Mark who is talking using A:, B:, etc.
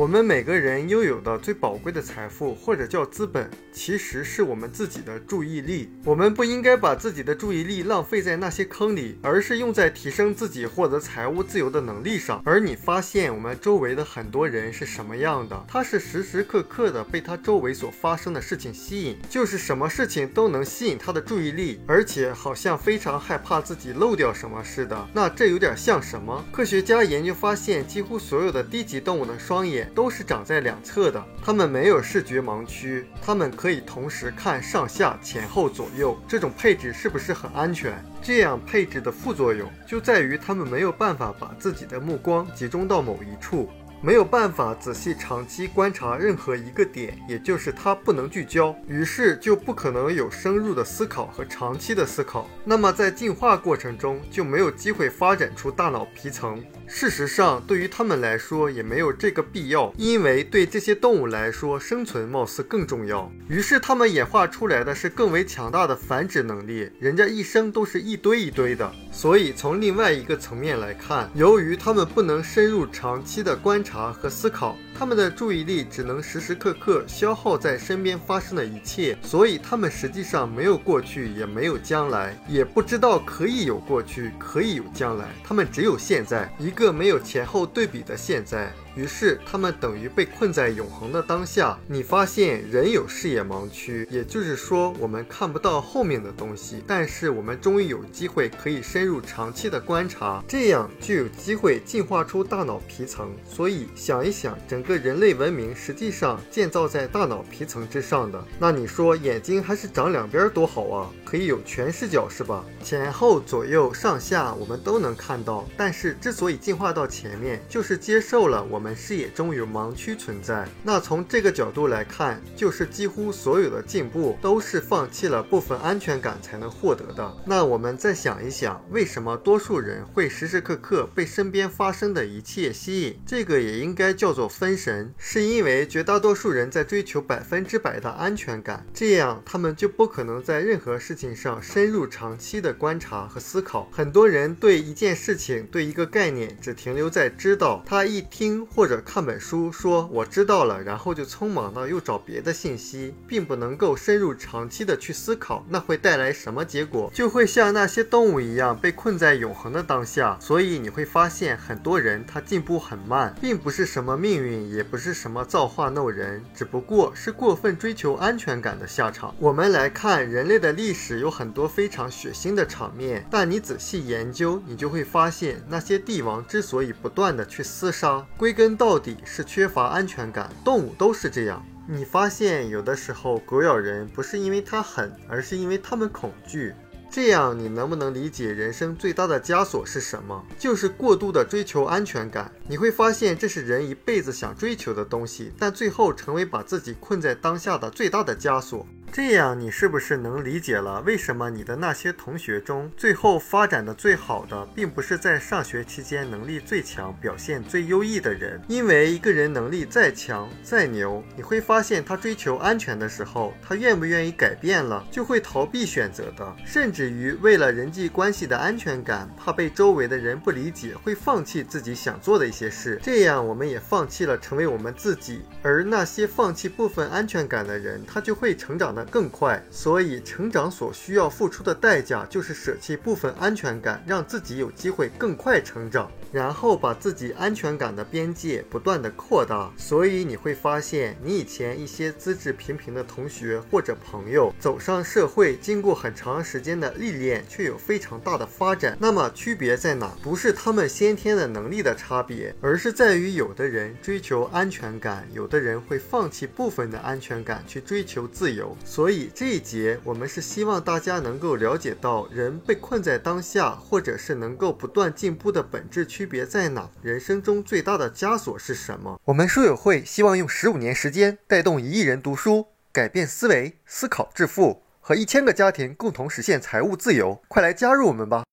A: 我们每个人拥有的最宝贵的财富，或者叫资本，其实是我们自己的注意力。我们不应该把自己的注意力浪费在那些坑里，而是用在提升自己获得财务自由的能力上。而你发现我们周围的很多人是什么样的？他是时时刻刻的被他周围所发生的事情吸引，就是什么事情都能吸引他的注意力，而且好像非常害怕自己漏掉什么似的。那这有点像什么？科学家研究发现，几乎所有的低级动物的双眼。都是长在两侧的，它们没有视觉盲区，它们可以同时看上下、前后、左右。这种配置是不是很安全？这样配置的副作用就在于它们没有办法把自己的目光集中到某一处。没有办法仔细长期观察任何一个点，也就是它不能聚焦，于是就不可能有深入的思考和长期的思考。那么在进化过程中就没有机会发展出大脑皮层。事实上，对于它们来说也没有这个必要，因为对这些动物来说，生存貌似更重要。于是它们演化出来的是更为强大的繁殖能力。人家一生都是一堆一堆的，所以从另外一个层面来看，由于它们不能深入长期的观察。察和思考，他们的注意力只能时时刻刻消耗在身边发生的一切，所以他们实际上没有过去，也没有将来，也不知道可以有过去，可以有将来，他们只有现在，一个没有前后对比的现在。于是，他们等于被困在永恒的当下。你发现人有视野盲区，也就是说，我们看不到后面的东西。但是，我们终于有机会可以深入长期的观察，这样就有机会进化出大脑皮层。所以，想一想，整个人类文明实际上建造在大脑皮层之上的。那你说，眼睛还是长两边多好啊？可以有全视角是吧？前后左右上下我们都能看到。但是，之所以进化到前面，就是接受了我。我们视野中有盲区存在，那从这个角度来看，就是几乎所有的进步都是放弃了部分安全感才能获得的。那我们再想一想，为什么多数人会时时刻刻被身边发生的一切吸引？这个也应该叫做分神，是因为绝大多数人在追求百分之百的安全感，这样他们就不可能在任何事情上深入长期的观察和思考。很多人对一件事情、对一个概念只停留在知道，他一听。或者看本书说我知道了，然后就匆忙的又找别的信息，并不能够深入长期的去思考，那会带来什么结果？就会像那些动物一样被困在永恒的当下。所以你会发现很多人他进步很慢，并不是什么命运，也不是什么造化弄人，只不过是过分追求安全感的下场。我们来看人类的历史，有很多非常血腥的场面，但你仔细研究，你就会发现那些帝王之所以不断的去厮杀，归。根根到底是缺乏安全感，动物都是这样。你发现有的时候狗咬人不是因为它狠，而是因为它们恐惧。这样你能不能理解人生最大的枷锁是什么？就是过度的追求安全感。你会发现这是人一辈子想追求的东西，但最后成为把自己困在当下的最大的枷锁。这样，你是不是能理解了为什么你的那些同学中，最后发展的最好的，并不是在上学期间能力最强、表现最优异的人？因为一个人能力再强、再牛，你会发现他追求安全的时候，他愿不愿意改变了，就会逃避选择的，甚至于为了人际关系的安全感，怕被周围的人不理解，会放弃自己想做的一些事。这样，我们也放弃了成为我们自己。而那些放弃部分安全感的人，他就会成长的。更快，所以成长所需要付出的代价就是舍弃部分安全感，让自己有机会更快成长，然后把自己安全感的边界不断的扩大。所以你会发现，你以前一些资质平平的同学或者朋友走上社会，经过很长时间的历练，却有非常大的发展。那么区别在哪？不是他们先天的能力的差别，而是在于有的人追求安全感，有的人会放弃部分的安全感去追求自由。所以这一节我们是希望大家能够了解到人被困在当下，或者是能够不断进步的本质区别在哪？人生中最大的枷锁是什么？我们书友会希望用十五年时间带动一亿人读书，改变思维，思考致富，和一千个家庭共同实现财务自由。快来加入我们吧！